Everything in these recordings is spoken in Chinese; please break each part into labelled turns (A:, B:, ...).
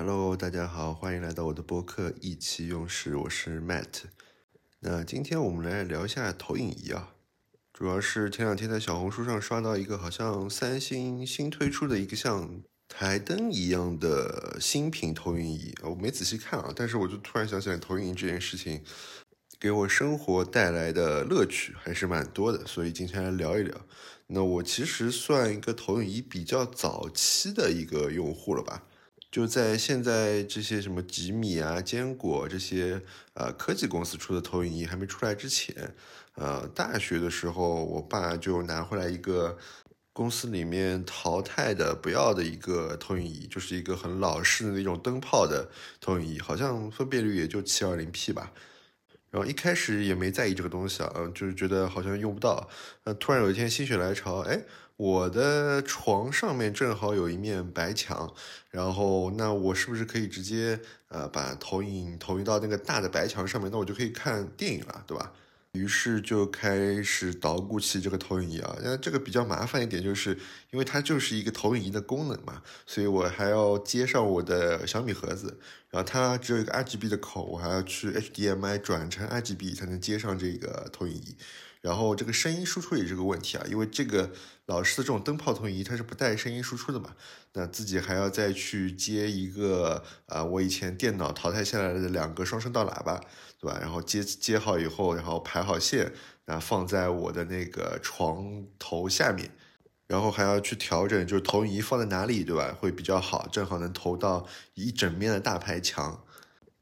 A: Hello，大家好，欢迎来到我的播客意气用事，我是 Matt。那今天我们来聊一下投影仪啊，主要是前两天在小红书上刷到一个好像三星新推出的一个像台灯一样的新品投影仪，我没仔细看啊，但是我就突然想起来投影仪这件事情给我生活带来的乐趣还是蛮多的，所以今天来聊一聊。那我其实算一个投影仪比较早期的一个用户了吧。就在现在这些什么吉米啊、坚果这些呃科技公司出的投影仪还没出来之前，呃，大学的时候，我爸就拿回来一个公司里面淘汰的不要的一个投影仪，就是一个很老式的那种灯泡的投影仪，好像分辨率也就七二零 P 吧。然后一开始也没在意这个东西啊，嗯，就是觉得好像用不到。呃，突然有一天心血来潮，哎。我的床上面正好有一面白墙，然后那我是不是可以直接呃把投影投影到那个大的白墙上面？那我就可以看电影了，对吧？于是就开始捣鼓起这个投影仪啊。那这个比较麻烦一点，就是因为它就是一个投影仪的功能嘛，所以我还要接上我的小米盒子，然后它只有一个 RGB 的口，我还要去 HDMI 转成 RGB 才能接上这个投影仪。然后这个声音输出也是个问题啊，因为这个老式的这种灯泡投影仪它是不带声音输出的嘛，那自己还要再去接一个啊，我以前电脑淘汰下来的两个双声道喇叭，对吧？然后接接好以后，然后排好线，啊，放在我的那个床头下面，然后还要去调整，就是投影仪放在哪里，对吧？会比较好，正好能投到一整面的大排墙。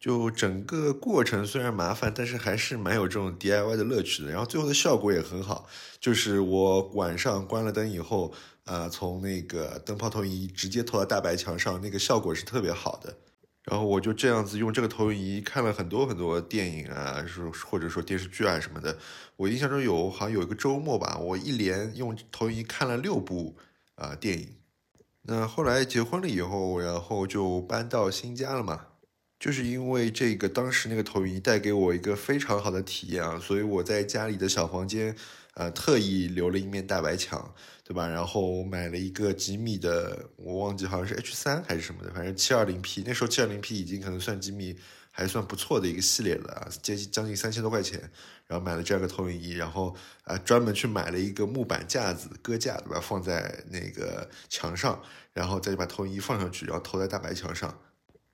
A: 就整个过程虽然麻烦，但是还是蛮有这种 DIY 的乐趣的。然后最后的效果也很好，就是我晚上关了灯以后，啊，从那个灯泡投影仪直接投到大白墙上，那个效果是特别好的。然后我就这样子用这个投影仪看了很多很多电影啊，是或者说电视剧啊什么的。我印象中有好像有一个周末吧，我一连用投影仪看了六部啊电影。那后来结婚了以后，然后就搬到新家了嘛。就是因为这个，当时那个投影仪带给我一个非常好的体验啊，所以我在家里的小房间，呃，特意留了一面大白墙，对吧？然后买了一个吉米的，我忘记好像是 H 三还是什么的，反正七二零 P，那时候七二零 P 已经可能算吉米还算不错的一个系列了啊，接近将近三千多块钱，然后买了这样个投影仪，然后啊专门去买了一个木板架子搁架，对吧？放在那个墙上，然后再把投影仪放上去，然后投在大白墙上。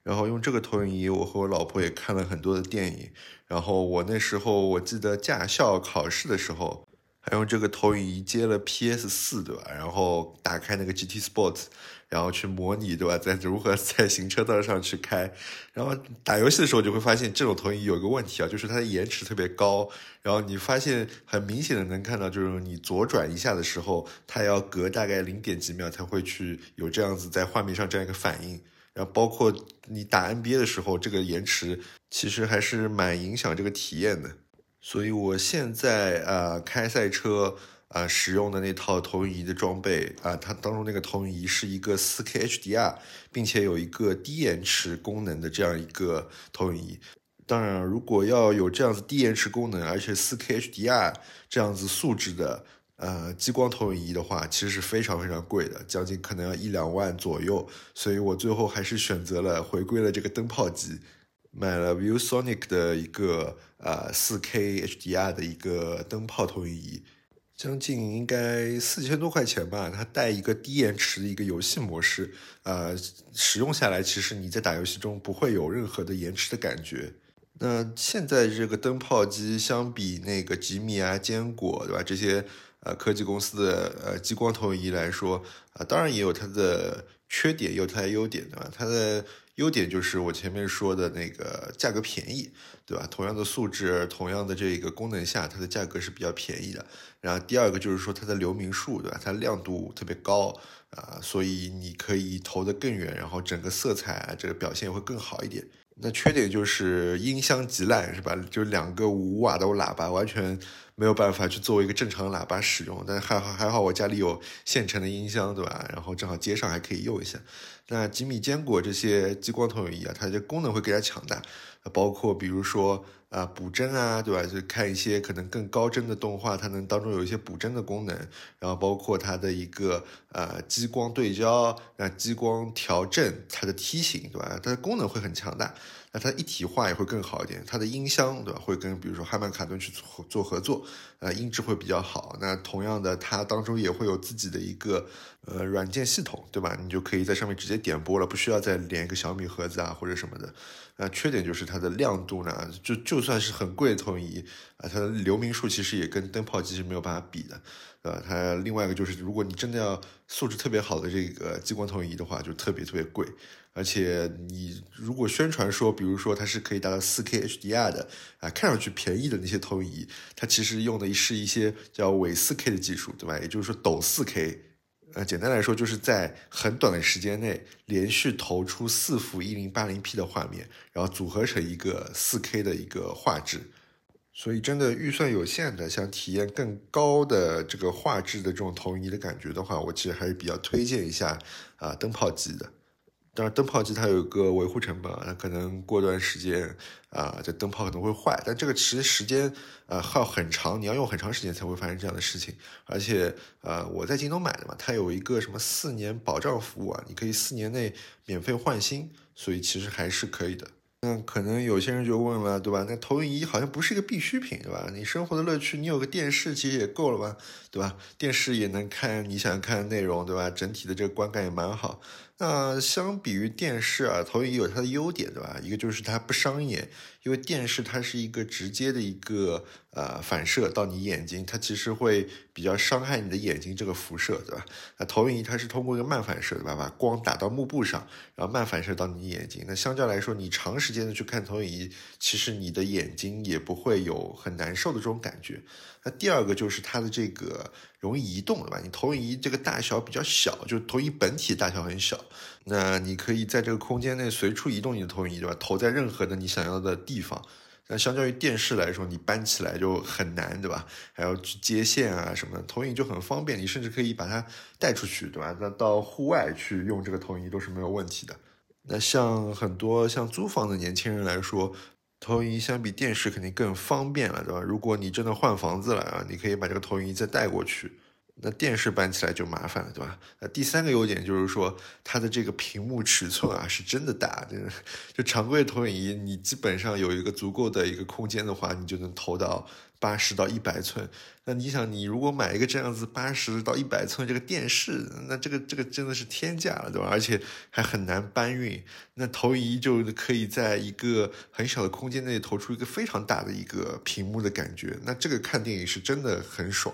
A: 然后用这个投影仪，我和我老婆也看了很多的电影。然后我那时候我记得驾校考试的时候，还用这个投影仪接了 PS 四，对吧？然后打开那个 GT Sports，然后去模拟，对吧？在如何在行车道上去开。然后打游戏的时候就会发现，这种投影仪有个问题啊，就是它的延迟特别高。然后你发现很明显的能看到，就是你左转一下的时候，它要隔大概零点几秒才会去有这样子在画面上这样一个反应。然后包括你打 NBA 的时候，这个延迟其实还是蛮影响这个体验的。所以我现在啊开赛车啊使用的那套投影仪的装备啊，它当中那个投影仪是一个 4K HDR，并且有一个低延迟功能的这样一个投影仪。当然，如果要有这样子低延迟功能，而且 4K HDR 这样子素质的。呃，激光投影仪的话，其实是非常非常贵的，将近可能要一两万左右。所以我最后还是选择了回归了这个灯泡机，买了 ViewSonic 的一个呃 4K HDR 的一个灯泡投影仪，将近应该四千多块钱吧。它带一个低延迟的一个游戏模式，呃，使用下来其实你在打游戏中不会有任何的延迟的感觉。那现在这个灯泡机相比那个吉米啊、坚果，对吧？这些。呃，科技公司的呃激光投影仪来说，啊，当然也有它的缺点，也有它的优点，对吧？它的优点就是我前面说的那个价格便宜，对吧？同样的素质，同样的这个功能下，它的价格是比较便宜的。然后第二个就是说它的流明数，对吧？它亮度特别高啊，所以你可以投得更远，然后整个色彩啊，这个表现会更好一点。那缺点就是音箱极烂，是吧？就两个五瓦的喇叭完全没有办法去作为一个正常的喇叭使用。但还好还好，我家里有现成的音箱，对吧？然后正好接上还可以用一下。那吉米坚果这些激光投影仪啊，它的功能会更加强大，包括比如说。啊，补帧啊，对吧？就看一些可能更高帧的动画，它能当中有一些补帧的功能，然后包括它的一个呃激光对焦，那激光调正它的梯形，对吧？它的功能会很强大。那它一体化也会更好一点，它的音箱对吧，会跟比如说汉曼卡顿去做做合作，呃，音质会比较好。那同样的，它当中也会有自己的一个呃软件系统，对吧？你就可以在上面直接点播了，不需要再连一个小米盒子啊或者什么的。那缺点就是它的亮度呢，就就算是很贵的投影仪啊，它的流明数其实也跟灯泡机是没有办法比的，呃，它另外一个就是，如果你真的要素质特别好的这个激光投影仪的话，就特别特别贵。而且你如果宣传说，比如说它是可以达到 4K HDR 的啊，看上去便宜的那些投影仪，它其实用的是一些叫伪 4K 的技术，对吧？也就是说抖 4K，呃，简单来说就是在很短的时间内连续投出四幅 1080P 的画面，然后组合成一个 4K 的一个画质。所以真的预算有限的，想体验更高的这个画质的这种投影仪的感觉的话，我其实还是比较推荐一下啊灯泡机的。当然，灯泡机它有一个维护成本，它可能过段时间啊，这灯泡可能会坏，但这个其实时间呃耗很长，你要用很长时间才会发生这样的事情。而且呃，我在京东买的嘛，它有一个什么四年保障服务啊，你可以四年内免费换新，所以其实还是可以的。那可能有些人就问了，对吧？那投影仪好像不是一个必需品，对吧？你生活的乐趣，你有个电视其实也够了吧，对吧？电视也能看你想看的内容，对吧？整体的这个观感也蛮好。那相比于电视啊，投影仪有它的优点，对吧？一个就是它不伤眼，因为电视它是一个直接的一个呃反射到你眼睛，它其实会比较伤害你的眼睛这个辐射，对吧？那投影仪它是通过一个慢反射，对吧？把光打到幕布上，然后慢反射到你眼睛。那相较来说，你长时间的去看投影仪，其实你的眼睛也不会有很难受的这种感觉。那第二个就是它的这个容易移动，对吧？你投影仪这个大小比较小，就投影本体大小很小，那你可以在这个空间内随处移动你的投影仪，对吧？投在任何的你想要的地方。那相较于电视来说，你搬起来就很难，对吧？还要去接线啊什么，投影就很方便，你甚至可以把它带出去，对吧？那到户外去用这个投影仪都是没有问题的。那像很多像租房的年轻人来说。投影仪相比电视肯定更方便了，对吧？如果你真的换房子了啊，你可以把这个投影仪再带过去。那电视搬起来就麻烦了，对吧？那第三个优点就是说，它的这个屏幕尺寸啊是真的大，真的。就常规投影仪，你基本上有一个足够的一个空间的话，你就能投到八十到一百寸。那你想，你如果买一个这样子八十到一百寸这个电视，那这个这个真的是天价了，对吧？而且还很难搬运。那投影仪就可以在一个很小的空间内投出一个非常大的一个屏幕的感觉，那这个看电影是真的很爽。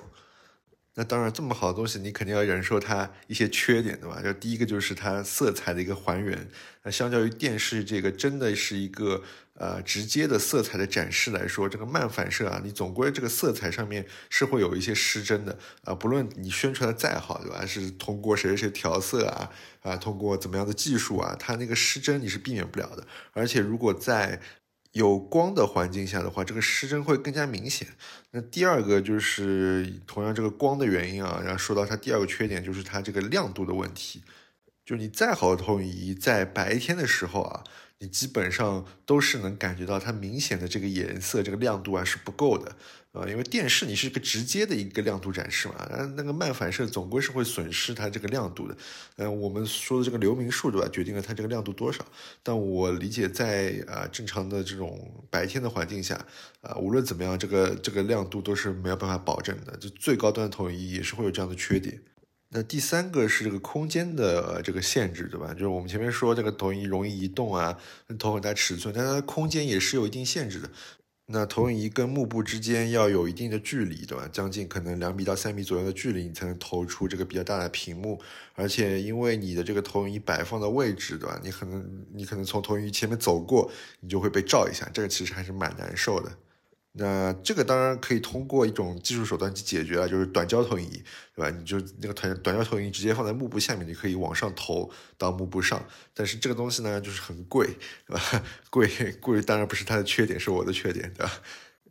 A: 那当然，这么好的东西，你肯定要忍受它一些缺点，对吧？就第一个就是它色彩的一个还原。那相较于电视这个真的是一个呃直接的色彩的展示来说，这个慢反射啊，你总归这个色彩上面是会有一些失真的啊。不论你宣传的再好，对吧？是通过谁谁调色啊啊，通过怎么样的技术啊，它那个失真你是避免不了的。而且如果在有光的环境下的话，这个失真会更加明显。那第二个就是同样这个光的原因啊，然后说到它第二个缺点就是它这个亮度的问题。就你再好的投影仪，在白天的时候啊，你基本上都是能感觉到它明显的这个颜色、这个亮度啊是不够的。啊，因为电视你是一个直接的一个亮度展示嘛，那，那个慢反射总归是会损失它这个亮度的。嗯，我们说的这个流明数对吧，决定了它这个亮度多少。但我理解在啊正常的这种白天的环境下，啊无论怎么样，这个这个亮度都是没有办法保证的。就最高端的投影仪也是会有这样的缺点。那第三个是这个空间的这个限制对吧？就是我们前面说这个投影仪容易移动啊，投很大尺寸，但它空间也是有一定限制的。那投影仪跟幕布之间要有一定的距离，对吧？将近可能两米到三米左右的距离，你才能投出这个比较大的屏幕。而且因为你的这个投影仪摆放的位置，对吧？你可能你可能从投影仪前面走过，你就会被照一下，这个其实还是蛮难受的。那这个当然可以通过一种技术手段去解决了，就是短焦投影仪，对吧？你就那个短短焦投影仪直接放在幕布下面，你可以往上投到幕布上。但是这个东西呢，就是很贵，对吧？贵贵当然不是它的缺点，是我的缺点，对吧？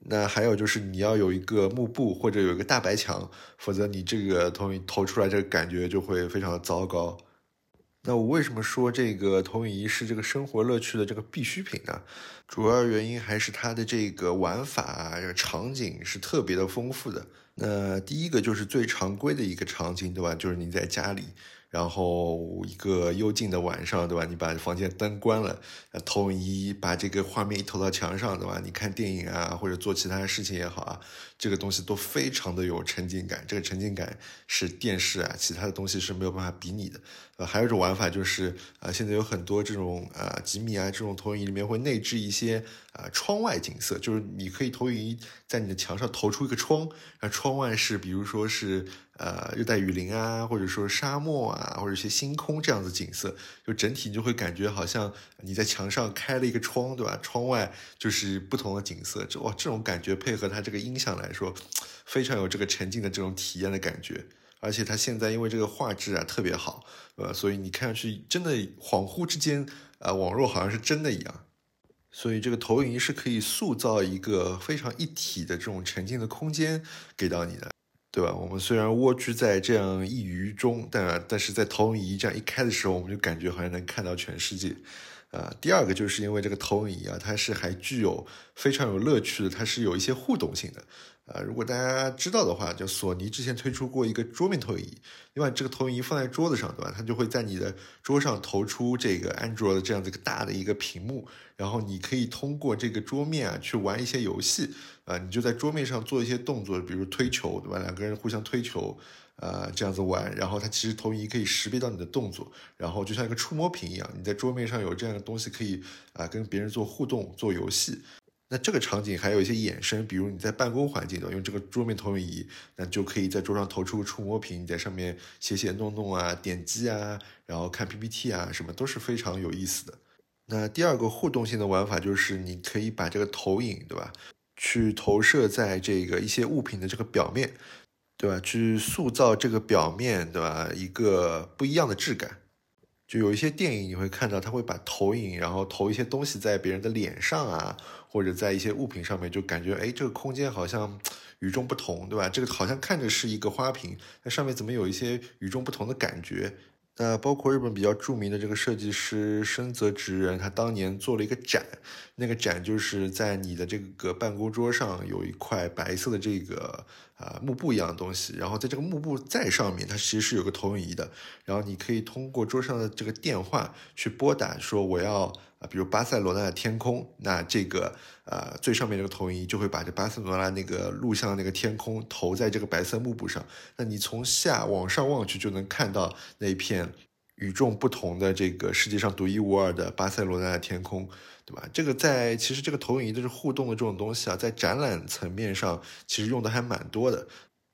A: 那还有就是你要有一个幕布或者有一个大白墙，否则你这个投影投出来这个感觉就会非常的糟糕。那我为什么说这个投影仪是这个生活乐趣的这个必需品呢？主要原因还是它的这个玩法、这个场景是特别的丰富的。那第一个就是最常规的一个场景，对吧？就是你在家里。然后一个幽静的晚上，对吧？你把房间灯关了，投影仪把这个画面一投到墙上，对吧？你看电影啊，或者做其他事情也好啊，这个东西都非常的有沉浸感。这个沉浸感是电视啊，其他的东西是没有办法比拟的。呃，还有一种玩法就是，呃，现在有很多这种呃吉米啊这种投影仪里面会内置一些呃窗外景色，就是你可以投影仪在你的墙上投出一个窗，那窗外是比如说是呃热带雨林啊，或者说沙漠啊，或者一些星空这样子景色，就整体你就会感觉好像你在墙上开了一个窗，对吧？窗外就是不同的景色，这哇这种感觉配合它这个音响来来说，非常有这个沉浸的这种体验的感觉。而且它现在因为这个画质啊特别好，呃，所以你看上去真的恍惚之间，啊，网络好像是真的一样。所以这个投影仪是可以塑造一个非常一体的这种沉浸的空间给到你的，对吧？我们虽然蜗居在这样一隅中，但但是在投影仪这样一开的时候，我们就感觉好像能看到全世界。啊，第二个就是因为这个投影仪啊，它是还具有非常有乐趣的，它是有一些互动性的。啊，如果大家知道的话，就索尼之前推出过一个桌面投影仪，你把这个投影仪放在桌子上，对吧？它就会在你的桌上投出这个 Android 这样子一个大的一个屏幕，然后你可以通过这个桌面啊去玩一些游戏，啊，你就在桌面上做一些动作，比如推球，对吧？两个人互相推球，呃，这样子玩，然后它其实投影仪可以识别到你的动作，然后就像一个触摸屏一样，你在桌面上有这样的东西可以啊跟别人做互动、做游戏。那这个场景还有一些衍生，比如你在办公环境的用这个桌面投影仪，那就可以在桌上投出个触摸屏，你在上面写写弄弄啊、点击啊，然后看 PPT 啊，什么都是非常有意思的。那第二个互动性的玩法就是你可以把这个投影，对吧，去投射在这个一些物品的这个表面，对吧，去塑造这个表面，对吧，一个不一样的质感。就有一些电影你会看到，他会把投影，然后投一些东西在别人的脸上啊，或者在一些物品上面，就感觉哎，这个空间好像与众不同，对吧？这个好像看着是一个花瓶，那上面怎么有一些与众不同的感觉？那包括日本比较著名的这个设计师深泽直人，他当年做了一个展，那个展就是在你的这个办公桌上有一块白色的这个啊幕布一样的东西，然后在这个幕布在上面，它其实是有个投影仪的，然后你可以通过桌上的这个电话去拨打，说我要。啊，比如巴塞罗那的天空，那这个呃最上面这个投影仪就会把这巴塞罗那那个录像那个天空投在这个白色幕布上，那你从下往上望去就能看到那片与众不同的这个世界上独一无二的巴塞罗那的天空，对吧？这个在其实这个投影仪都是互动的这种东西啊，在展览层面上其实用的还蛮多的，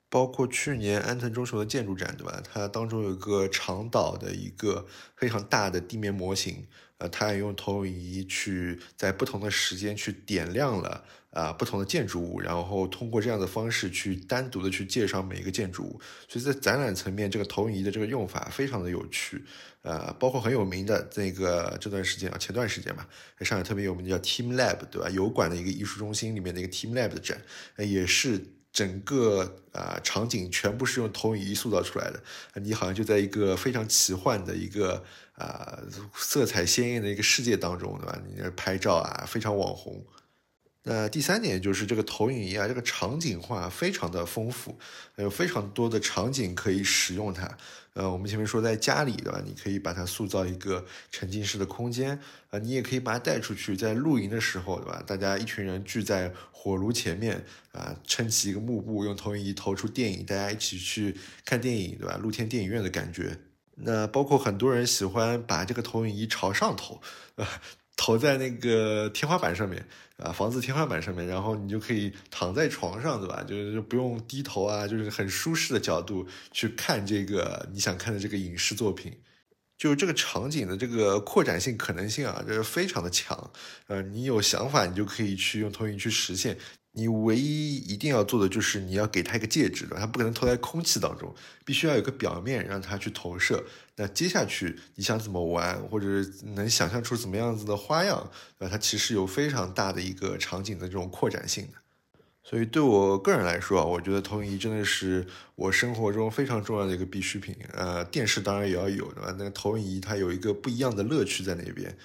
A: 包括去年安藤忠雄的建筑展，对吧？它当中有一个长岛的一个非常大的地面模型。呃，他也用投影仪去在不同的时间去点亮了啊不同的建筑物，然后通过这样的方式去单独的去介绍每一个建筑物。所以在展览层面，这个投影仪的这个用法非常的有趣。呃，包括很有名的那个这段时间啊，前段时间吧，上海特别有名的叫 Team Lab，对吧？油管的一个艺术中心里面的一个 Team Lab 的展，也是整个啊场景全部是用投影仪塑造出来的。你好像就在一个非常奇幻的一个。啊，色彩鲜艳的一个世界当中，对吧？你那拍照啊，非常网红。那第三点就是这个投影仪啊，这个场景化非常的丰富，还有非常多的场景可以使用它。呃，我们前面说在家里，对吧？你可以把它塑造一个沉浸式的空间啊，你也可以把它带出去，在露营的时候，对吧？大家一群人聚在火炉前面啊，撑起一个幕布，用投影仪投出电影，大家一起去看电影，对吧？露天电影院的感觉。那包括很多人喜欢把这个投影仪朝上投，啊，投在那个天花板上面，啊，房子天花板上面，然后你就可以躺在床上，对吧？就是不用低头啊，就是很舒适的角度去看这个你想看的这个影视作品，就是这个场景的这个扩展性可能性啊，这是非常的强，呃，你有想法，你就可以去用投影去实现。你唯一一定要做的就是你要给它一个介质，它不可能投在空气当中，必须要有个表面让它去投射。那接下去你想怎么玩，或者能想象出怎么样子的花样，那它其实有非常大的一个场景的这种扩展性的。所以对我个人来说啊，我觉得投影仪真的是我生活中非常重要的一个必需品。呃，电视当然也要有，对吧？那个投影仪它有一个不一样的乐趣在那边。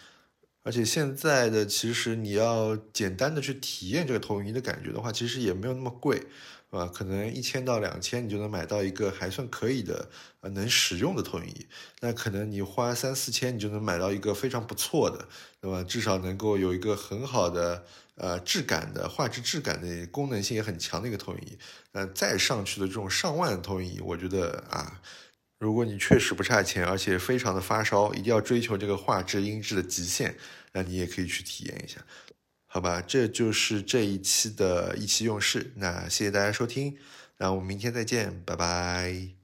A: 而且现在的其实你要简单的去体验这个投影仪的感觉的话，其实也没有那么贵，啊，可能一千到两千你就能买到一个还算可以的呃能使用的投影仪。那可能你花三四千你就能买到一个非常不错的，对吧？至少能够有一个很好的呃质感的画质质感的功能性也很强的一个投影仪。那再上去的这种上万的投影仪，我觉得啊。如果你确实不差钱，而且非常的发烧，一定要追求这个画质音质的极限，那你也可以去体验一下，好吧？这就是这一期的意气用事，那谢谢大家收听，那我们明天再见，拜拜。